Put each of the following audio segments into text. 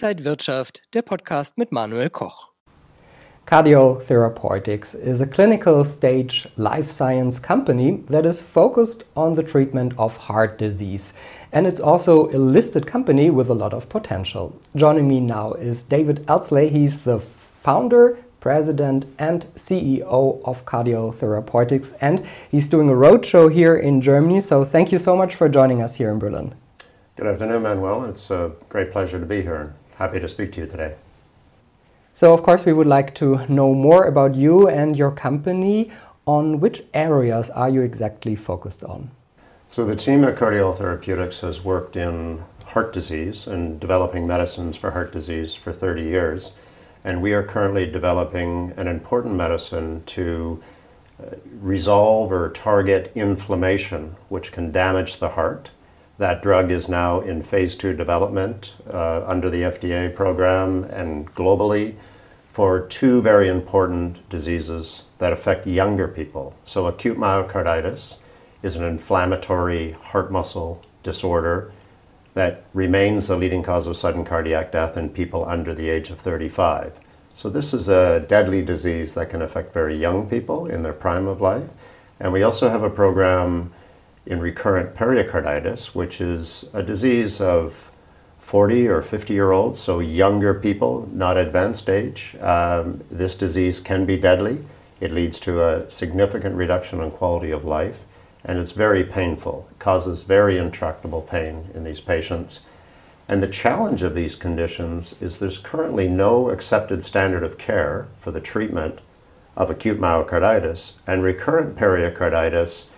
Inside Wirtschaft, der Podcast mit Manuel Koch. Cardiol Therapeutics is a clinical stage life science company that is focused on the treatment of heart disease. And it's also a listed company with a lot of potential. Joining me now is David Elsley. He's the founder, president, and CEO of Cardiol Therapeutics. And he's doing a roadshow here in Germany. So thank you so much for joining us here in Berlin. Good afternoon, Manuel. It's a great pleasure to be here and happy to speak to you today. So, of course, we would like to know more about you and your company. On which areas are you exactly focused on? So, the team at Cardiol Therapeutics has worked in heart disease and developing medicines for heart disease for 30 years. And we are currently developing an important medicine to uh, resolve or target inflammation, which can damage the heart that drug is now in phase two development uh, under the FDA program and globally for two very important diseases that affect younger people. So, acute myocarditis is an inflammatory heart muscle disorder that remains the leading cause of sudden cardiac death in people under the age of 35. So, this is a deadly disease that can affect very young people in their prime of life. And we also have a program in recurrent pericarditis, which is a disease of 40 or 50 year olds, so younger people, not advanced age. Um, this disease can be deadly. It leads to a significant reduction in quality of life, and it's very painful. It causes very intractable pain in these patients. And the challenge of these conditions is there's currently no accepted standard of care for the treatment of acute myocarditis, and recurrent pericarditis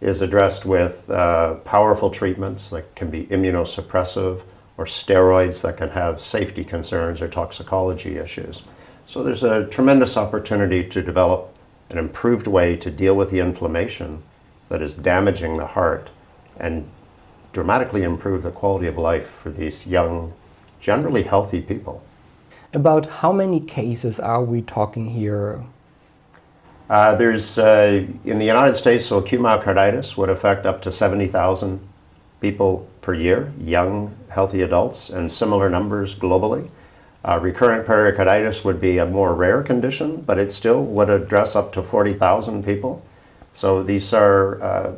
is addressed with uh, powerful treatments that can be immunosuppressive or steroids that can have safety concerns or toxicology issues. So there's a tremendous opportunity to develop an improved way to deal with the inflammation that is damaging the heart and dramatically improve the quality of life for these young, generally healthy people. About how many cases are we talking here uh, there's uh, in the United States, so acute myocarditis would affect up to 70,000 people per year, young, healthy adults, and similar numbers globally. Uh, recurrent pericarditis would be a more rare condition, but it still would address up to 40,000 people. So these are uh,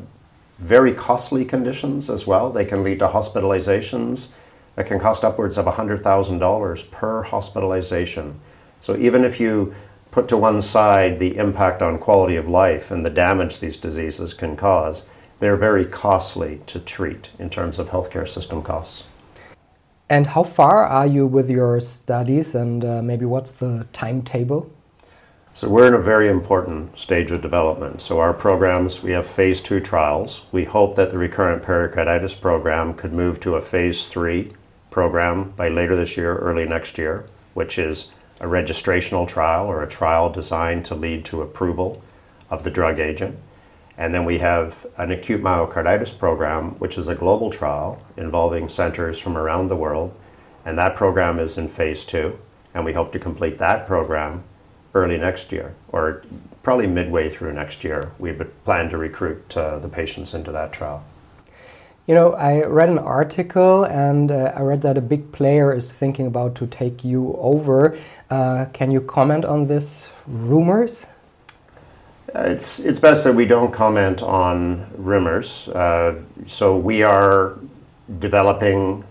very costly conditions as well. They can lead to hospitalizations that can cost upwards of $100,000 per hospitalization. So even if you put to one side the impact on quality of life and the damage these diseases can cause, they're very costly to treat in terms of healthcare system costs. And how far are you with your studies, and uh, maybe what's the timetable? So, we're in a very important stage of development. So, our programs, we have phase two trials. We hope that the recurrent pericarditis program could move to a phase three program by later this year, early next year, which is a registrational trial or a trial designed to lead to approval of the drug agent. And then we have an acute myocarditis program, which is a global trial involving centers from around the world. And that program is in phase two. And we hope to complete that program early next year, or probably midway through next year. We plan to recruit uh, the patients into that trial. You know, I read an article and uh, I read that a big player is thinking about to take you over. Uh, can you comment on this rumors? Uh, it's, it's best that we don't comment on rumors. Uh, so we are developing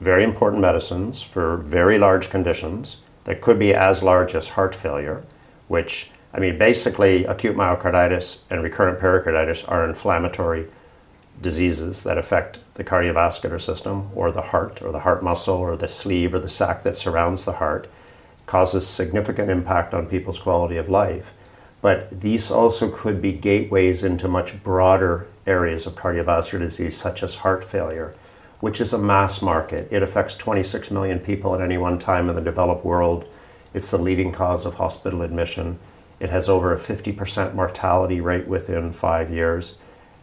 very important medicines for very large conditions that could be as large as heart failure, which, I mean, basically acute myocarditis and recurrent pericarditis are inflammatory diseases that affect the cardiovascular system or the heart or the heart muscle or the sleeve or the sac that surrounds the heart causes significant impact on people's quality of life. But these also could be gateways into much broader areas of cardiovascular disease, such as heart failure, which is a mass market. It affects 26 million people at any one time in the developed world. It's the leading cause of hospital admission. It has over a 50% mortality rate within five years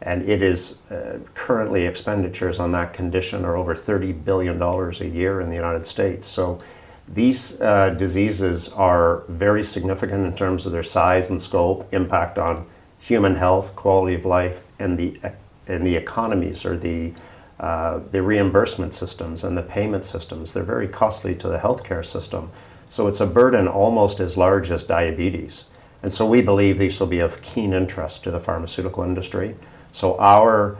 and it is uh, currently expenditures on that condition are over $30 billion a year in the United States. So these uh, diseases are very significant in terms of their size and scope, impact on human health, quality of life, and the, and the economies or the uh, the reimbursement systems and the payment systems. They're very costly to the healthcare system. So it's a burden almost as large as diabetes. And so we believe these will be of keen interest to the pharmaceutical industry. So our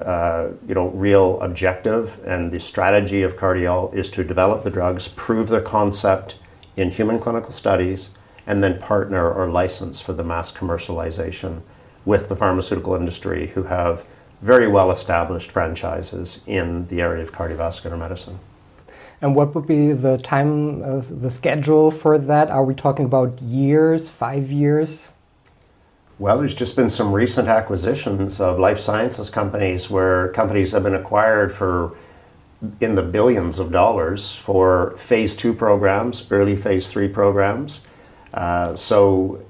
uh, you know, real objective and the strategy of Cardiol is to develop the drugs, prove their concept in human clinical studies, and then partner or license for the mass commercialization with the pharmaceutical industry who have very well established franchises in the area of cardiovascular medicine. And what would be the time, uh, the schedule for that? Are we talking about years, five years? Well, there's just been some recent acquisitions of life sciences companies where companies have been acquired for in the billions of dollars for phase two programs, early phase three programs. Uh, so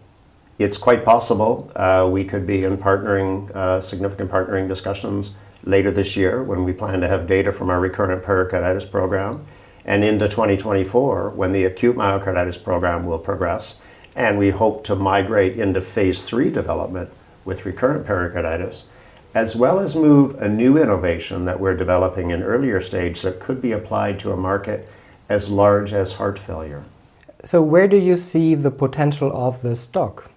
it's quite possible uh, we could be in partnering, uh, significant partnering discussions later this year when we plan to have data from our recurrent pericarditis program and into 2024 when the acute myocarditis program will progress and we hope to migrate into phase three development with recurrent pericarditis as well as move a new innovation that we're developing in earlier stage that could be applied to a market as large as heart failure. So where do you see the potential of the stock?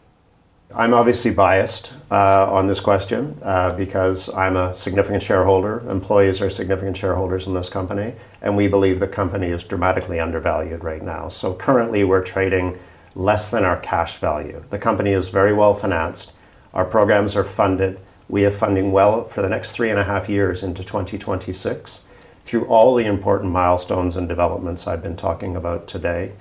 I'm obviously biased uh, on this question uh, because I'm a significant shareholder. Employees are significant shareholders in this company, and we believe the company is dramatically undervalued right now. So currently, we're trading less than our cash value. The company is very well financed. Our programs are funded. We have funding well for the next three and a half years into 2026 through all the important milestones and developments I've been talking about today.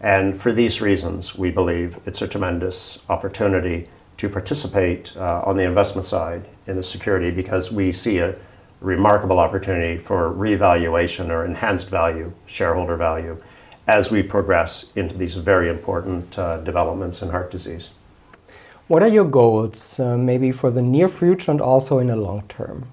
And for these reasons, we believe it's a tremendous opportunity to participate uh, on the investment side in the security because we see a remarkable opportunity for revaluation or enhanced value, shareholder value, as we progress into these very important uh, developments in heart disease. What are your goals, uh, maybe for the near future and also in the long term?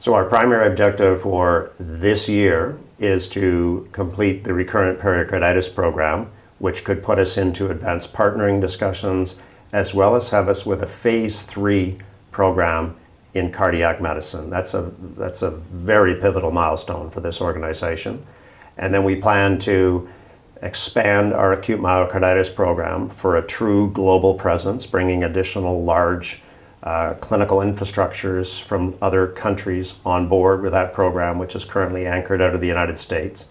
So, our primary objective for this year is to complete the recurrent pericarditis program, which could put us into advanced partnering discussions, as well as have us with a phase three program in cardiac medicine. That's a, that's a very pivotal milestone for this organization. And then we plan to expand our acute myocarditis program for a true global presence, bringing additional large uh, clinical infrastructures from other countries on board with that program, which is currently anchored out of the United States.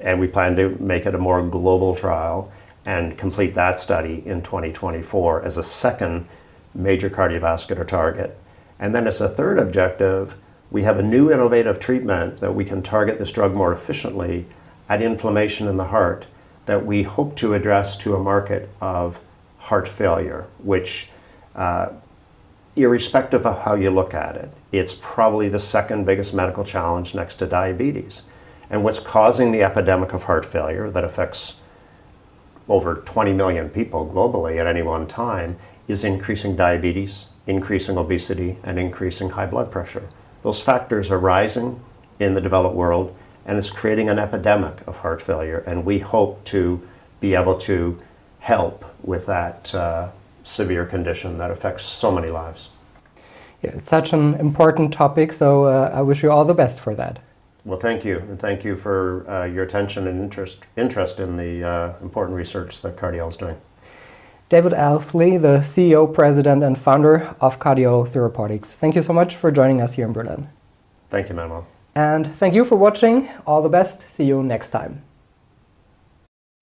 And we plan to make it a more global trial and complete that study in 2024 as a second major cardiovascular target. And then, as a third objective, we have a new innovative treatment that we can target this drug more efficiently at inflammation in the heart that we hope to address to a market of heart failure, which uh, irrespective of how you look at it, it's probably the second biggest medical challenge next to diabetes. And what's causing the epidemic of heart failure that affects over 20 million people globally at any one time is increasing diabetes, increasing obesity, and increasing high blood pressure. Those factors are rising in the developed world, and it's creating an epidemic of heart failure. And we hope to be able to help with that uh, severe condition that affects so many lives. Yeah, it's such an important topic, so uh, I wish you all the best for that. Well, thank you, and thank you for uh, your attention and interest interest in the uh, important research that Cardiol is doing. David Elsley, the CEO, President, and founder of Cardiol Therapeutics. Thank you so much for joining us here in Berlin. Thank you, Manuel. And thank you for watching. All the best. See you next time.